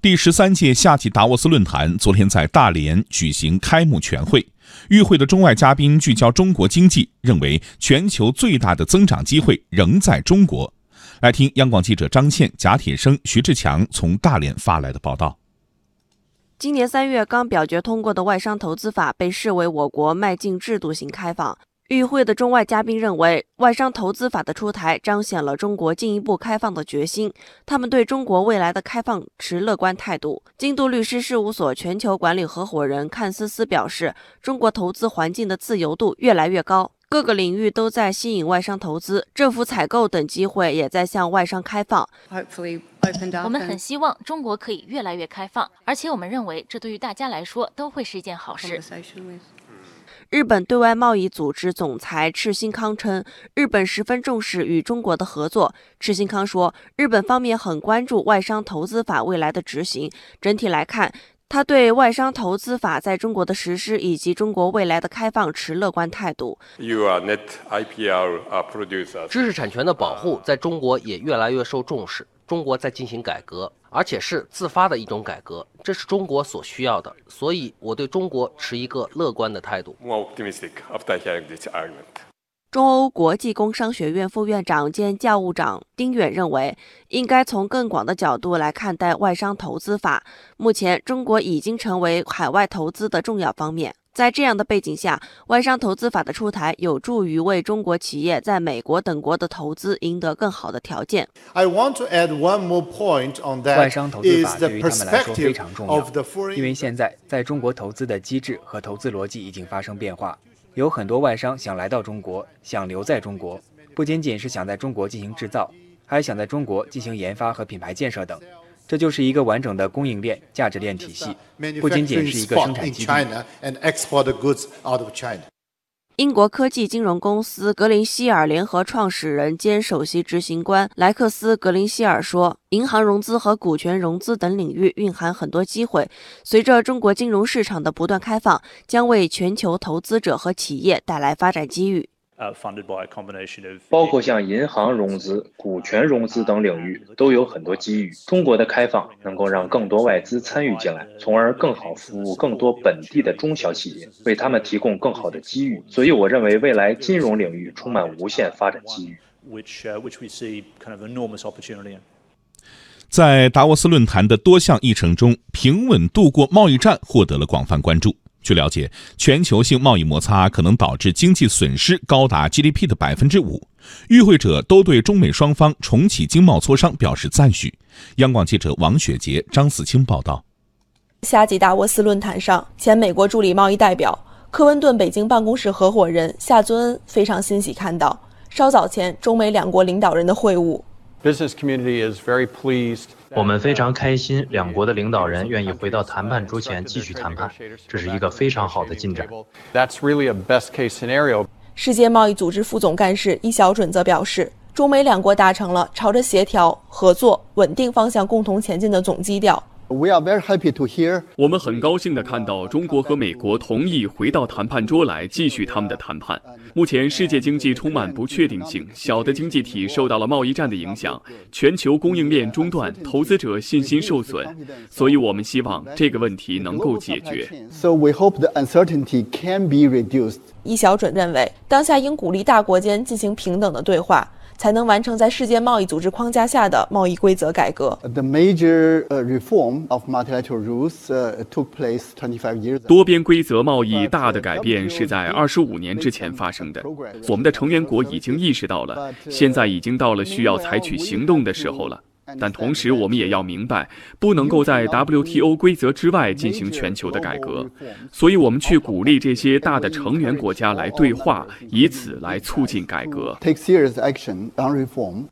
第十三届夏季达沃斯论坛昨天在大连举行开幕全会，与会的中外嘉宾聚焦中国经济，认为全球最大的增长机会仍在中国。来听央广记者张倩、贾铁生、徐志强从大连发来的报道。今年三月刚表决通过的外商投资法被视为我国迈进制度型开放。与会的中外嘉宾认为，外商投资法的出台彰显了中国进一步开放的决心。他们对中国未来的开放持乐观态度。京都律师事务所全球管理合伙人阚思思表示，中国投资环境的自由度越来越高，各个领域都在吸引外商投资，政府采购等机会也在向外商开放。我们很希望中国可以越来越开放，而且我们认为这对于大家来说都会是一件好事。日本对外贸易组织总裁赤新康称，日本十分重视与中国的合作。赤新康说，日本方面很关注外商投资法未来的执行。整体来看，他对外商投资法在中国的实施以及中国未来的开放持乐观态度。知识产权的保护在中国也越来越受重视。中国在进行改革，而且是自发的一种改革，这是中国所需要的，所以我对中国持一个乐观的态度。中欧国际工商学院副院长兼教务长丁远认为，应该从更广的角度来看待外商投资法。目前，中国已经成为海外投资的重要方面。在这样的背景下，外商投资法的出台有助于为中国企业在美国等国的投资赢得更好的条件。外商投资法对于他们来说非常重要，因为现在在中国投资的机制和投资逻辑已经发生变化，有很多外商想来到中国，想留在中国，不仅仅是想在中国进行制造，还想在中国进行研发和品牌建设等。这就是一个完整的供应链、价值链体系，不仅仅是一个生产基地。英国科技金融公司格林希尔联合创始人兼首席执行官莱克斯·格林希尔说：“银行融资和股权融资等领域蕴含很多机会，随着中国金融市场的不断开放，将为全球投资者和企业带来发展机遇。”包括像银行融资、股权融资等领域都有很多机遇。中国的开放能够让更多外资参与进来，从而更好服务更多本地的中小企业，为他们提供更好的机遇。所以，我认为未来金融领域充满无限发展机遇。在达沃斯论坛的多项议程中，平稳度过贸易战获得了广泛关注。据了解，全球性贸易摩擦可能导致经济损失高达 GDP 的百分之五。与会者都对中美双方重启经贸磋商表示赞许。央广记者王雪杰、张子清报道。夏季达沃斯论坛上，前美国助理贸易代表、科温顿北京办公室合伙人夏尊恩非常欣喜看到稍早前中美两国领导人的会晤。我们非常开心，两国的领导人愿意回到谈判桌前继续谈判，这是一个非常好的进展。世界贸易组织副总干事易小准则表示，中美两国达成了朝着协调、合作、稳定方向共同前进的总基调。We are very happy to hear。我们很高兴地看到中国和美国同意回到谈判桌来继续他们的谈判。目前世界经济充满不确定性，小的经济体受到了贸易战的影响，全球供应链中断，投资者信心受损，所以我们希望这个问题能够解决。So we hope the uncertainty can be reduced。易小准认为，当下应鼓励大国间进行平等的对话。才能完成在世界贸易组织框架下的贸易规则改革。The major reform of multilateral rules took place 25 years. 多边规则贸易大的改变是在二十五年之前发生的。我们的成员国已经意识到了，现在已经到了需要采取行动的时候了。但同时，我们也要明白，不能够在 WTO 规则之外进行全球的改革，所以我们去鼓励这些大的成员国家来对话，以此来促进改革。Take serious action on reform.